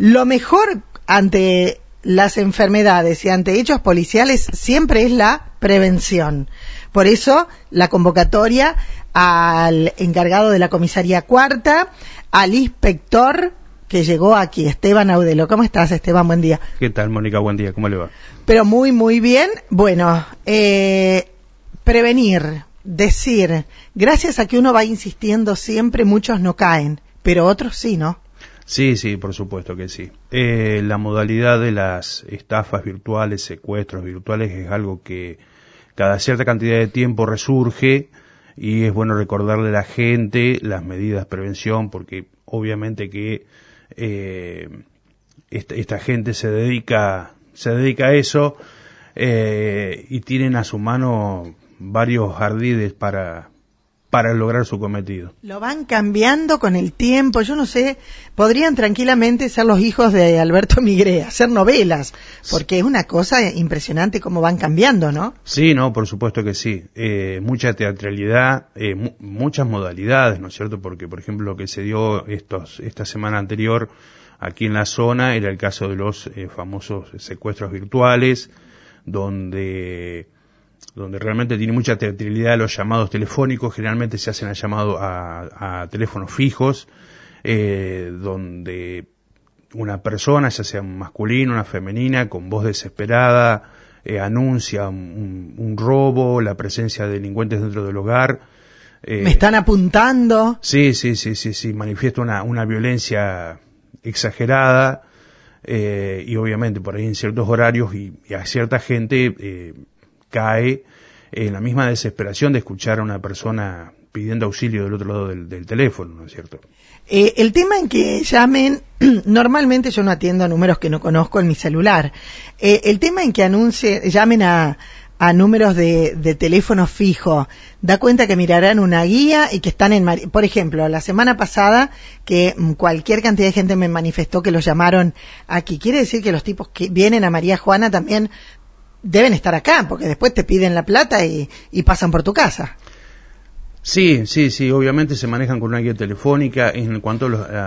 lo mejor ante las enfermedades y ante hechos policiales siempre es la prevención. Por eso la convocatoria al encargado de la comisaría cuarta, al inspector que llegó aquí, Esteban Audelo. ¿Cómo estás, Esteban? Buen día. ¿Qué tal, Mónica? Buen día. ¿Cómo le va? Pero muy, muy bien. Bueno, eh, prevenir, decir, gracias a que uno va insistiendo siempre, muchos no caen, pero otros sí, ¿no? Sí, sí, por supuesto que sí. Eh, la modalidad de las estafas virtuales, secuestros virtuales, es algo que cada cierta cantidad de tiempo resurge y es bueno recordarle a la gente las medidas de prevención porque obviamente que eh, esta, gente se dedica, se dedica a eso eh, y tienen a su mano varios ardides para, para lograr su cometido. Lo van cambiando con el tiempo, yo no sé, podrían tranquilamente ser los hijos de Alberto Migré, hacer novelas, porque es una cosa impresionante cómo van cambiando, ¿no? Sí, no, por supuesto que sí. Eh, mucha teatralidad, eh, muchas modalidades, ¿no es cierto? Porque, por ejemplo, lo que se dio estos, esta semana anterior aquí en la zona era el caso de los eh, famosos secuestros virtuales, donde donde realmente tiene mucha teatralidad los llamados telefónicos, generalmente se hacen a llamado a, teléfonos fijos, eh, donde una persona, ya sea un masculino, una femenina, con voz desesperada, eh, anuncia un, robo, la presencia de delincuentes dentro del hogar. Eh, Me están apuntando. Sí, sí, sí, sí, sí, manifiesta una, una violencia exagerada y obviamente por ahí en ciertos horarios y, y a cierta gente cae en la misma desesperación de escuchar a una persona pidiendo auxilio del otro lado del, teléfono, ¿no es cierto? Eh, el tema en que llamen, normalmente yo no atiendo a números que no conozco en mi celular. Eh, el tema en que anuncie, llamen a, a números de, de, teléfono fijo, da cuenta que mirarán una guía y que están en, por ejemplo, la semana pasada que mm, cualquier cantidad de gente me manifestó que los llamaron aquí. Quiere decir que los tipos que vienen a María Juana también deben estar acá, porque después te piden la plata y, pasan por tu casa. Sí, sí, sí, obviamente se manejan con una guía telefónica. En cuanto a,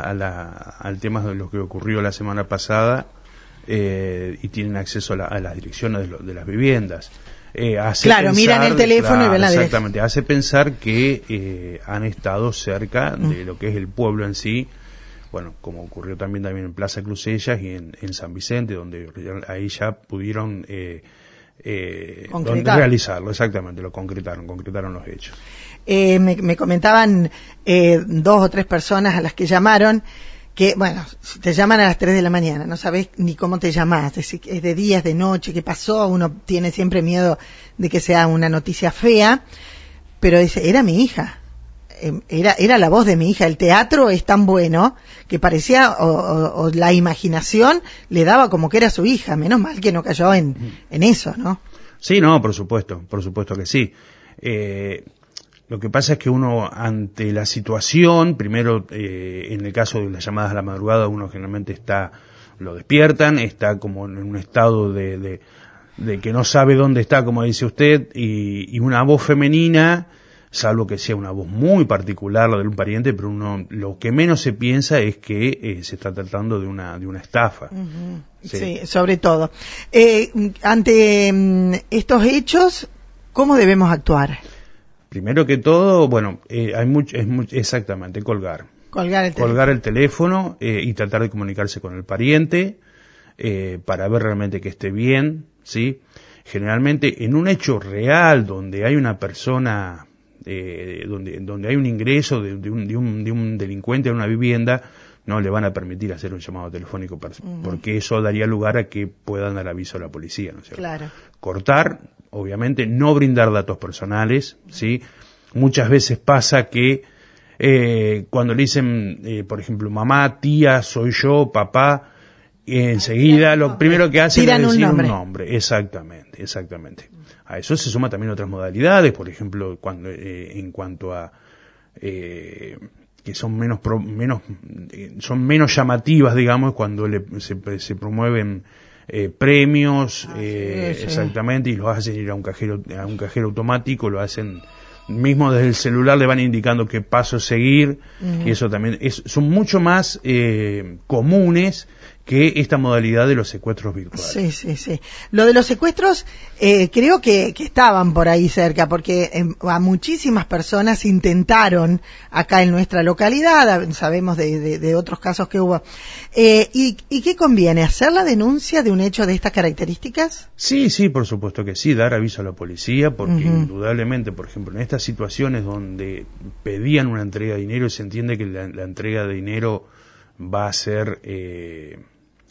al tema de lo que ocurrió la semana pasada, eh, y tienen acceso a, las direcciones de, las viviendas. Eh, claro, miran el teléfono y ven la dirección. Exactamente, hace pensar que eh, han estado cerca de mm. lo que es el pueblo en sí, bueno, como ocurrió también, también en Plaza Crucellas y en, en San Vicente, donde ahí ya pudieron eh, realizarlo, exactamente, lo concretaron, concretaron los hechos. Eh, me, comentaban eh, dos o tres personas a las que llamaron que, bueno, te llaman a las tres de la mañana, no sabes ni cómo te llamás, es, es de días, de noche, qué pasó, uno tiene siempre miedo de que sea una noticia fea, pero dice, era mi hija era, era la voz de mi hija. El teatro es tan bueno que parecía, o, la imaginación le daba como que era su hija. Menos mal que no cayó en, en eso, ¿no? Sí, no, por supuesto, por supuesto que sí. Eh, lo que pasa es que uno, ante la situación, primero, eh, en el caso de las llamadas a la madrugada, uno generalmente está, lo despiertan, está como en un estado de, de, que no sabe dónde está, como dice usted, y, y una voz femenina, salvo que sea una voz muy particular la de un pariente, pero uno lo que menos se piensa es que eh, se está tratando de una de una estafa. sí. sobre todo. Eh, ante mm, estos hechos, ¿cómo debemos actuar? Primero que todo, bueno, eh, hay mucho, es exactamente colgar. Colgar el teléfono. Colgar el teléfono y tratar de comunicarse con el pariente para ver realmente que esté bien, ¿sí? Generalmente en un hecho real donde hay una persona eh, donde, donde hay un ingreso de, un, de, un, de, un, delincuente a una vivienda, no le van a permitir hacer un llamado telefónico porque eso daría lugar a que puedan dar aviso a la policía, ¿no es cierto? Claro. Cortar, obviamente, no brindar datos personales, ¿sí? Muchas veces pasa que eh, cuando le dicen, eh, por ejemplo, mamá, tía, soy yo, papá, enseguida lo primero que hacen es decir un nombre. Exactamente, exactamente. A eso se suma también otras modalidades, por ejemplo, cuando eh, en cuanto a eh, que son menos menos eh, son menos llamativas, digamos, cuando se, promueven premios, ah, exactamente, y lo hacen ir a un cajero a un cajero automático, lo hacen mismo desde el celular le van indicando qué paso seguir y eso también es, son mucho más comunes que esta modalidad de los secuestros virtuales. Sí, sí, sí. Lo de los secuestros eh, creo que, que, estaban por ahí cerca, porque eh, a muchísimas personas intentaron acá en nuestra localidad, sabemos de, de, de otros casos que hubo. Eh, ¿y, ¿Y qué conviene? ¿Hacer la denuncia de un hecho de estas características? Sí, sí, por supuesto que sí, dar aviso a la policía, porque uh -huh. indudablemente, por ejemplo, en estas situaciones donde pedían una entrega de dinero y se entiende que la, la entrega de dinero va a ser eh,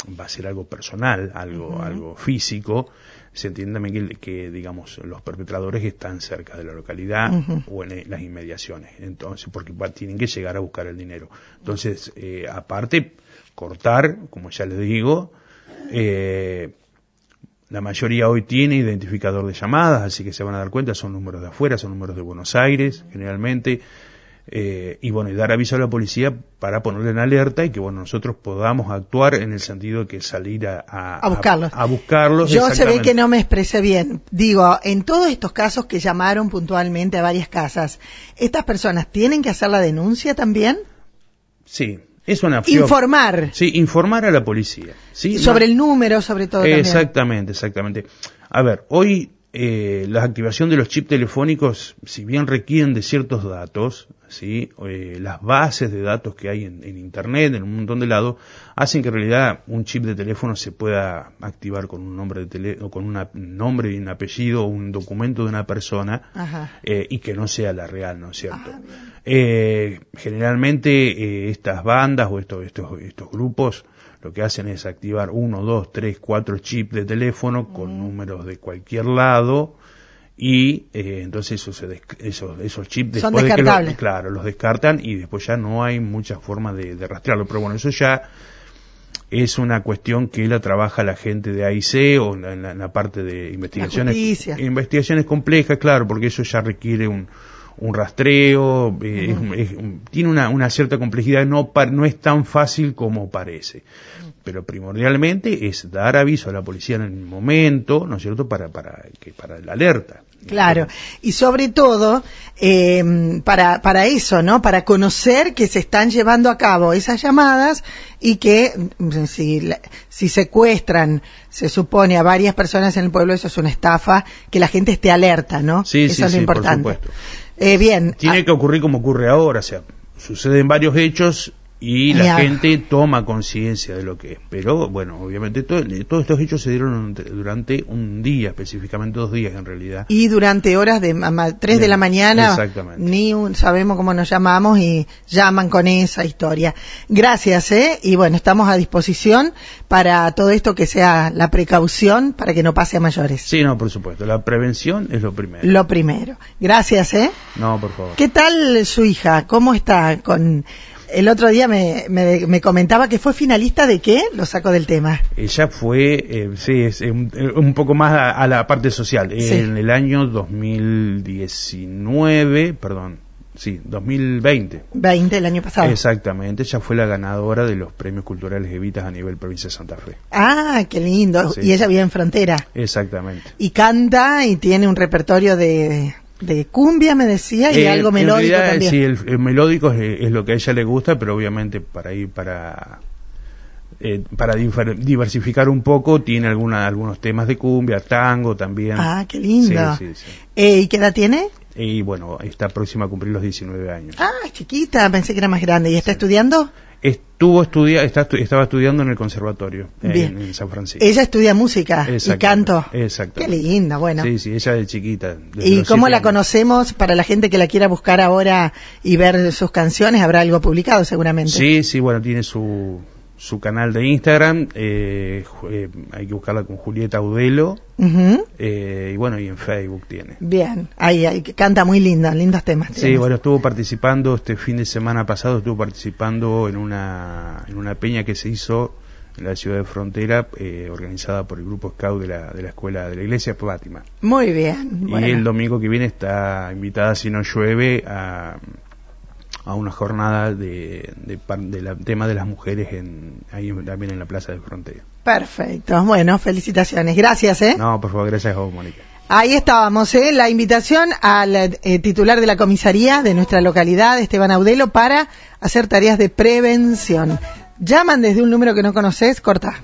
va a ser algo personal, algo, uh -huh. algo físico, se entiende también que, que, digamos, los perpetradores están cerca de la localidad uh -huh. o en las inmediaciones, entonces, porque tienen que llegar a buscar el dinero. Entonces, eh, aparte, cortar, como ya les digo, eh, la mayoría hoy tiene identificador de llamadas, así que se van a dar cuenta, son números de afuera, son números de Buenos Aires, generalmente, eh, y bueno, y dar aviso a la policía para ponerle en alerta y que bueno, nosotros podamos actuar en el sentido de que salir a, a, a buscarlos. A, a buscarlos Yo se ve que no me expresé bien. Digo, en todos estos casos que llamaron puntualmente a varias casas, ¿estas personas tienen que hacer la denuncia también? Sí, es una. Informar. Sí, informar a la policía. ¿sí? Sobre el número, sobre todo. Exactamente, también. exactamente. A ver, hoy eh, la activación de los chips telefónicos, si bien requieren de ciertos datos, ¿sí? Eh, las bases de datos que hay en, en, Internet, en un montón de lados, hacen que en realidad un chip de teléfono se pueda activar con un nombre de teléfono, con un nombre y un apellido o un documento de una persona eh, y que no sea la real, ¿no es cierto? Ah, eh, generalmente estas bandas o estos, estos, estos grupos lo que hacen es activar uno, dos, tres, cuatro chips de teléfono con números de cualquier lado y eh, entonces eso se esos, esos chips Son después de que lo, claro los descartan y después ya no hay mucha forma de, de, rastrearlo. Pero bueno eso ya es una cuestión que la trabaja la gente de AIC o en la, en la parte de investigaciones investigaciones complejas claro porque eso ya requiere un un rastreo, uh -huh. es, es, tiene una, una, cierta complejidad, no, no es tan fácil como parece. Pero primordialmente es dar aviso a la policía en el momento, ¿no es cierto?, para, para, que, para la alerta. Claro, y sobre todo eh, para, para eso, ¿no? Para conocer que se están llevando a cabo esas llamadas y que mm, si, si secuestran, se supone, a varias personas en el pueblo, eso es una estafa, que la gente esté alerta, ¿no? Sí, eso sí, es lo sí, importante. Por supuesto. Eh, bien. Tiene ah, que ocurrir como ocurre ahora, o sea, suceden varios hechos y la gente toma conciencia de lo que es. Pero bueno, obviamente todo, todos estos hechos se dieron durante un día, específicamente dos días en realidad. Y durante horas de tres de, de la mañana, exactamente. ni un, sabemos cómo nos llamamos y llaman con esa historia. Gracias, ¿eh? Y bueno, estamos a disposición para todo esto que sea la precaución para que no pase a mayores. Sí, no, por supuesto. La prevención es lo primero. Lo primero. Gracias, ¿eh? No, por favor. ¿Qué tal su hija? ¿Cómo está con el otro día me, me, me, comentaba que fue finalista de qué, lo saco del tema. Ella fue, eh, sí, es un, un, poco más a, a, la parte social. Sí. En el año 2019, perdón, sí, 2020. 20, el año pasado. Exactamente, ella fue la ganadora de los premios culturales Evitas a nivel provincia de Santa Fe. Ah, qué lindo. Sí. Y ella vive en frontera. Exactamente. Y canta y tiene un repertorio de de cumbia me decía y eh, algo melódico realidad, también. Sí, el, el melódico es, es, lo que a ella le gusta, pero obviamente para ir para eh, para diversificar un poco tiene alguna, algunos temas de cumbia, tango también. Ah, qué lindo. Sí, sí, sí. Eh, ¿Y qué edad tiene? Y bueno, está próxima a cumplir los 19 años. Ah, chiquita, pensé que era más grande. ¿Y está estudiando? Estuvo estudia, está, estaba estudiando en el conservatorio en, en, San Francisco. Ella estudia música y canto. Exacto. Qué linda, bueno. Sí, sí, ella de chiquita. ¿Y cómo la años. conocemos para la gente que la quiera buscar ahora y ver sus canciones? Habrá algo publicado seguramente. Sí, sí, bueno, tiene su, su canal de Instagram, eh, eh, hay que buscarla con Julieta Udelo, uh -huh. eh, y bueno, y en Facebook tiene. Bien, ahí, ahí canta muy linda, lindos temas. Sí, tienes. bueno, estuvo participando este fin de semana pasado, estuvo participando en una, en una peña que se hizo en la ciudad de Frontera, eh, organizada por el grupo Scout de la, de la escuela de la iglesia Fátima. Muy bien. Y el domingo que viene está invitada, si no llueve, a a una jornada de, de, de la, tema de las mujeres en, ahí también en la Plaza de Frontera. Perfecto. Bueno, felicitaciones. Gracias, ¿eh? No, por favor, gracias a vos, Mónica. Ahí estábamos, ¿eh? La invitación al eh, titular de la comisaría de nuestra localidad, Esteban Audelo, para hacer tareas de prevención. llaman desde un número que no conoces, corta.